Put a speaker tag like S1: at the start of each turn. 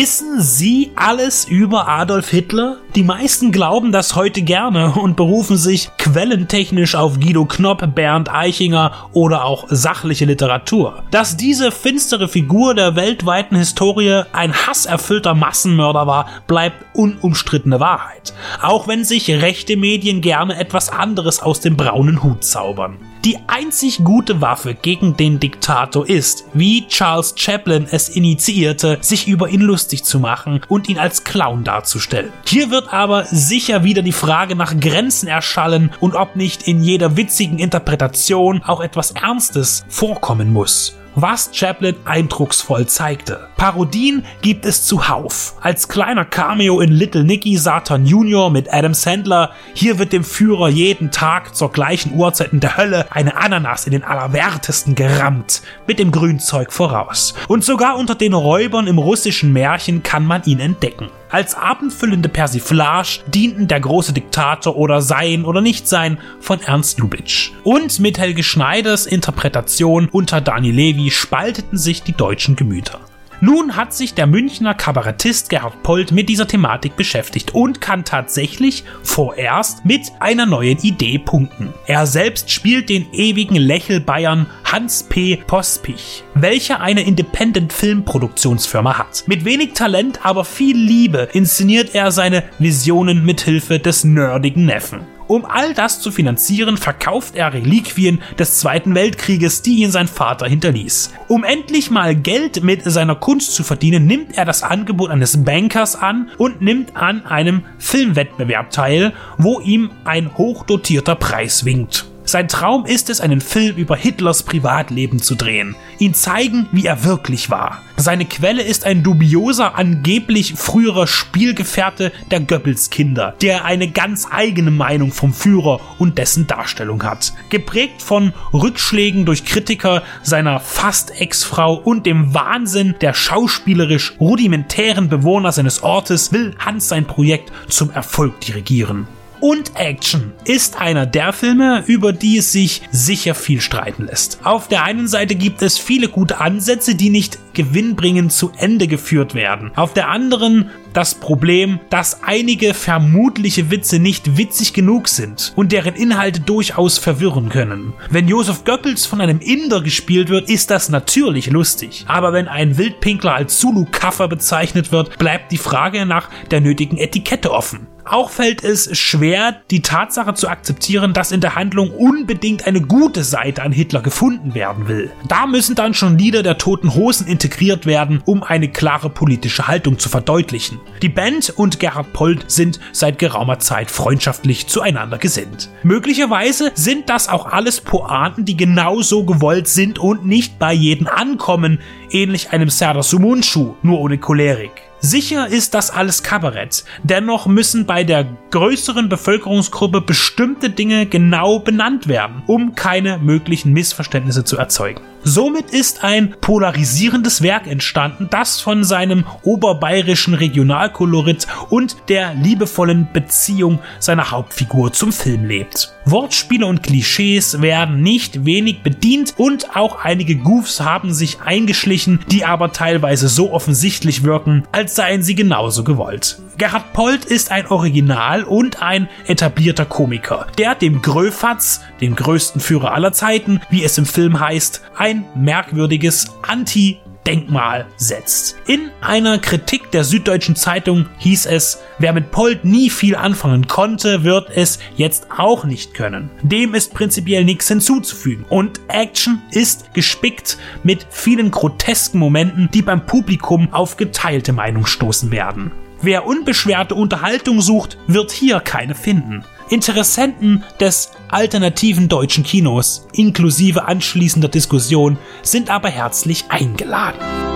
S1: Wissen Sie alles über Adolf Hitler? Die meisten glauben das heute gerne und berufen sich quellentechnisch auf Guido Knopp, Bernd Eichinger oder auch sachliche Literatur. Dass diese finstere Figur der weltweiten Historie ein hasserfüllter Massenmörder war, bleibt unumstrittene Wahrheit. Auch wenn sich rechte Medien gerne etwas anderes aus dem braunen Hut zaubern. Die einzig gute Waffe gegen den Diktator ist, wie Charles Chaplin es initiierte, sich über ihn lustig zu machen und ihn als Clown darzustellen. Hier wird aber sicher wieder die Frage nach Grenzen erschallen und ob nicht in jeder witzigen Interpretation auch etwas Ernstes vorkommen muss was Chaplin eindrucksvoll zeigte. Parodien gibt es zuhauf. Als kleiner Cameo in Little Nicky Satan Jr. mit Adam Sandler, hier wird dem Führer jeden Tag zur gleichen Uhrzeit in der Hölle eine Ananas in den Allerwertesten gerammt, mit dem Grünzeug voraus. Und sogar unter den Räubern im russischen Märchen kann man ihn entdecken. Als abendfüllende Persiflage dienten der große Diktator oder Sein oder Nichtsein von Ernst Lubitsch. Und mit Helge Schneiders Interpretation unter Dani Levi spalteten sich die deutschen Gemüter. Nun hat sich der Münchner Kabarettist Gerhard Polt mit dieser Thematik beschäftigt und kann tatsächlich vorerst mit einer neuen Idee punkten. Er selbst spielt den ewigen Lächelbayern Hans P. Pospich, welcher eine Independent Filmproduktionsfirma hat. Mit wenig Talent, aber viel Liebe inszeniert er seine Visionen mit Hilfe des nerdigen Neffen. Um all das zu finanzieren, verkauft er Reliquien des Zweiten Weltkrieges, die ihn sein Vater hinterließ. Um endlich mal Geld mit seiner Kunst zu verdienen, nimmt er das Angebot eines Bankers an und nimmt an einem Filmwettbewerb teil, wo ihm ein hochdotierter Preis winkt. Sein Traum ist es, einen Film über Hitlers Privatleben zu drehen, ihn zeigen, wie er wirklich war. Seine Quelle ist ein dubioser, angeblich früherer Spielgefährte der Goebbels-Kinder, der eine ganz eigene Meinung vom Führer und dessen Darstellung hat. Geprägt von Rückschlägen durch Kritiker seiner fast Ex-Frau und dem Wahnsinn der schauspielerisch rudimentären Bewohner seines Ortes will Hans sein Projekt zum Erfolg dirigieren und Action ist einer der Filme, über die es sich sicher viel streiten lässt. Auf der einen Seite gibt es viele gute Ansätze, die nicht gewinnbringend zu Ende geführt werden. Auf der anderen das Problem, dass einige vermutliche Witze nicht witzig genug sind und deren Inhalte durchaus verwirren können. Wenn Josef Goebbels von einem Inder gespielt wird, ist das natürlich lustig. Aber wenn ein Wildpinkler als Zulu-Kaffer bezeichnet wird, bleibt die Frage nach der nötigen Etikette offen. Auch fällt es schwer, die Tatsache zu akzeptieren, dass in der Handlung unbedingt eine gute Seite an Hitler gefunden werden will. Da müssen dann schon Lieder der Toten Hosen integriert werden, um eine klare politische Haltung zu verdeutlichen. Die Band und Gerhard Polt sind seit geraumer Zeit freundschaftlich zueinander gesinnt. Möglicherweise sind das auch alles Pointen, die genauso gewollt sind und nicht bei jedem ankommen, ähnlich einem Serdar Sumunchu, nur ohne Cholerik. Sicher ist das alles Kabarett, dennoch müssen bei der größeren Bevölkerungsgruppe bestimmte Dinge genau benannt werden, um keine möglichen Missverständnisse zu erzeugen. Somit ist ein polarisierendes Werk entstanden, das von seinem oberbayerischen Regionalkolorit und der liebevollen Beziehung seiner Hauptfigur zum Film lebt. Wortspiele und Klischees werden nicht wenig bedient und auch einige Goofs haben sich eingeschlichen, die aber teilweise so offensichtlich wirken, als seien sie genauso gewollt. Gerhard Polt ist ein Original und ein etablierter Komiker, der dem Gröfatz, dem größten Führer aller Zeiten, wie es im Film heißt, ein merkwürdiges Anti- Denkmal setzt. In einer Kritik der Süddeutschen Zeitung hieß es, wer mit Polt nie viel anfangen konnte, wird es jetzt auch nicht können. Dem ist prinzipiell nichts hinzuzufügen. Und Action ist gespickt mit vielen grotesken Momenten, die beim Publikum auf geteilte Meinung stoßen werden. Wer unbeschwerte Unterhaltung sucht, wird hier keine finden. Interessenten des alternativen deutschen Kinos inklusive anschließender Diskussion sind aber herzlich eingeladen.